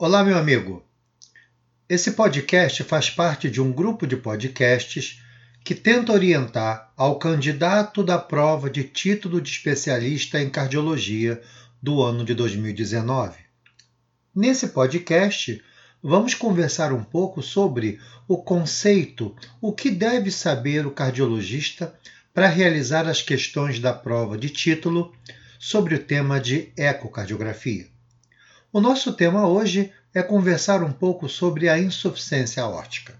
Olá, meu amigo. Esse podcast faz parte de um grupo de podcasts que tenta orientar ao candidato da prova de título de especialista em cardiologia do ano de 2019. Nesse podcast, vamos conversar um pouco sobre o conceito, o que deve saber o cardiologista para realizar as questões da prova de título sobre o tema de ecocardiografia. O nosso tema hoje é conversar um pouco sobre a insuficiência aórtica.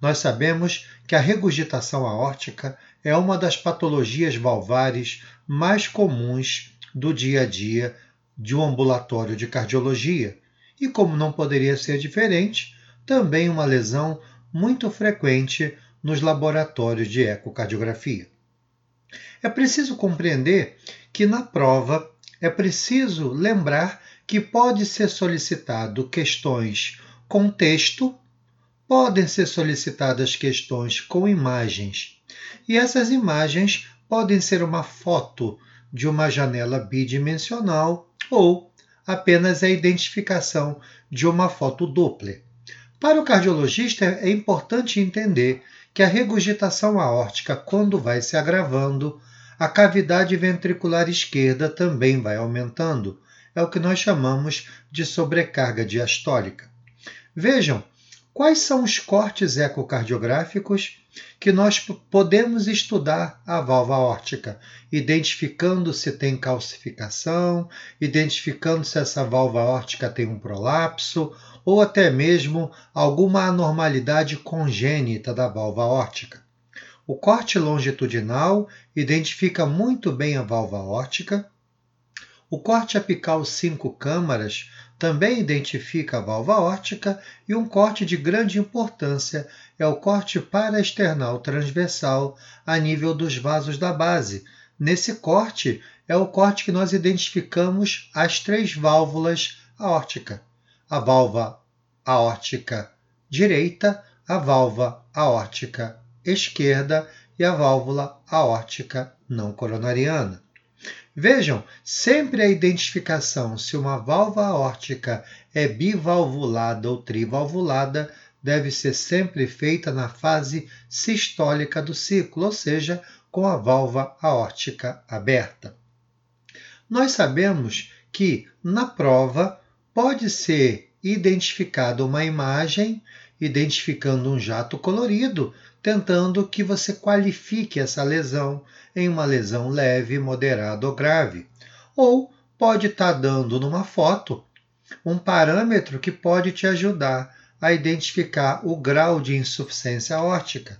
Nós sabemos que a regurgitação aórtica é uma das patologias valvares mais comuns do dia a dia de um ambulatório de cardiologia e, como não poderia ser diferente, também uma lesão muito frequente nos laboratórios de ecocardiografia. É preciso compreender que na prova é preciso lembrar que pode ser solicitado questões com texto, podem ser solicitadas questões com imagens, e essas imagens podem ser uma foto de uma janela bidimensional ou apenas a identificação de uma foto dupla. Para o cardiologista é importante entender que a regurgitação aórtica, quando vai se agravando, a cavidade ventricular esquerda também vai aumentando, é o que nós chamamos de sobrecarga diastólica. Vejam quais são os cortes ecocardiográficos que nós podemos estudar a válvula aórtica, identificando se tem calcificação, identificando se essa válvula aórtica tem um prolapso ou até mesmo alguma anormalidade congênita da válvula aórtica. O corte longitudinal identifica muito bem a válvula aórtica, o corte apical 5 câmaras também identifica a válvula aórtica e um corte de grande importância é o corte paraesternal transversal a nível dos vasos da base. Nesse corte é o corte que nós identificamos as três válvulas aórtica. A válvula aórtica direita, a válvula aórtica esquerda e a válvula aórtica não coronariana. Vejam, sempre a identificação se uma válvula aórtica é bivalvulada ou trivalvulada deve ser sempre feita na fase sistólica do ciclo, ou seja, com a válvula aórtica aberta. Nós sabemos que na prova pode ser identificada uma imagem identificando um jato colorido, tentando que você qualifique essa lesão em uma lesão leve, moderada ou grave. Ou pode estar tá dando numa foto um parâmetro que pode te ajudar a identificar o grau de insuficiência aórtica.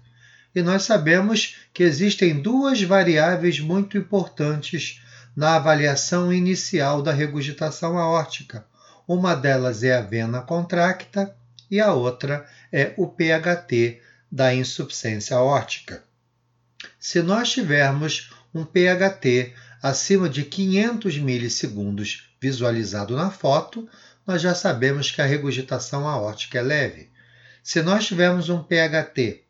E nós sabemos que existem duas variáveis muito importantes na avaliação inicial da regurgitação aórtica. Uma delas é a vena contracta e a outra é o PHT da insuficiência aórtica. Se nós tivermos um PHT acima de 500 milissegundos visualizado na foto, nós já sabemos que a regurgitação aórtica é leve. Se nós tivermos um PHT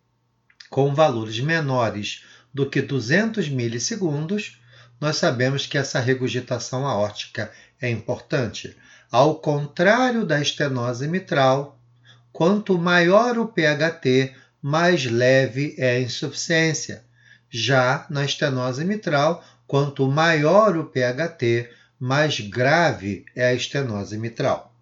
com valores menores do que 200 milissegundos, nós sabemos que essa regurgitação aórtica é importante. Ao contrário da estenose mitral, quanto maior o PHT, mais leve é a insuficiência. Já na estenose mitral, quanto maior o PHT, mais grave é a estenose mitral.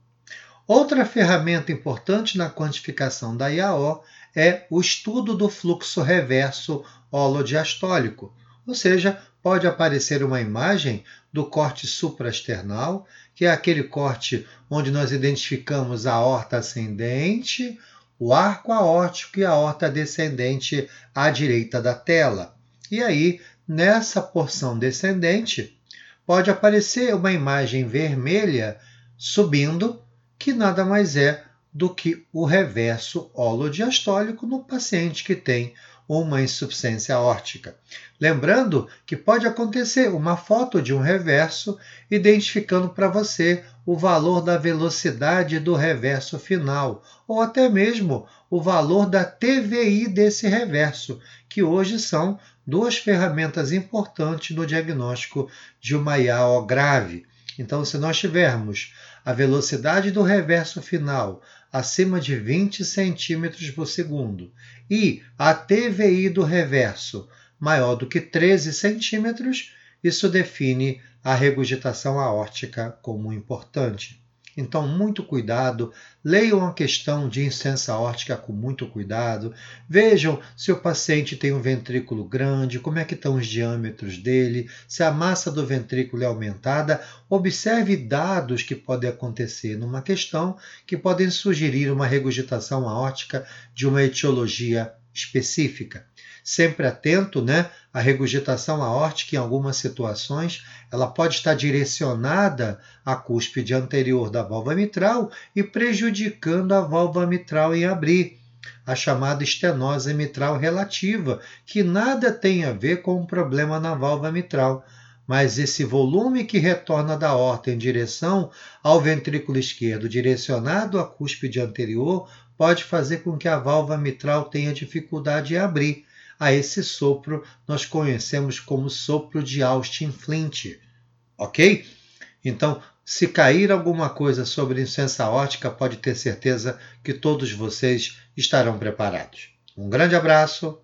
Outra ferramenta importante na quantificação da IAO é o estudo do fluxo reverso holodiastólico, ou seja, pode aparecer uma imagem do corte supraesternal, que é aquele corte onde nós identificamos a aorta ascendente, o arco aórtico e a aorta descendente à direita da tela. E aí, nessa porção descendente, pode aparecer uma imagem vermelha subindo, que nada mais é do que o reverso holodiastólico no paciente que tem uma insuficiência aórtica. Lembrando que pode acontecer uma foto de um reverso identificando para você o valor da velocidade do reverso final, ou até mesmo o valor da TVI desse reverso, que hoje são duas ferramentas importantes no diagnóstico de uma IAO grave. Então, se nós tivermos a velocidade do reverso final acima de 20 cm por segundo e a TVI do reverso maior do que 13 centímetros, isso define a regurgitação aórtica como importante. Então, muito cuidado, leiam a questão de insuficiência aórtica com muito cuidado, vejam se o paciente tem um ventrículo grande, como é que estão os diâmetros dele, se a massa do ventrículo é aumentada, observe dados que podem acontecer numa questão que podem sugerir uma regurgitação aórtica de uma etiologia específica. Sempre atento, né? A regurgitação aórtica, em algumas situações, ela pode estar direcionada à cúspide anterior da válvula mitral e prejudicando a válvula mitral em abrir, a chamada estenose mitral relativa, que nada tem a ver com um problema na válvula mitral. Mas esse volume que retorna da horta em direção ao ventrículo esquerdo, direcionado à cúspide anterior, pode fazer com que a válvula mitral tenha dificuldade em abrir a esse sopro nós conhecemos como sopro de Austin Flint, ok? Então, se cair alguma coisa sobre insuficiência ótica, pode ter certeza que todos vocês estarão preparados. Um grande abraço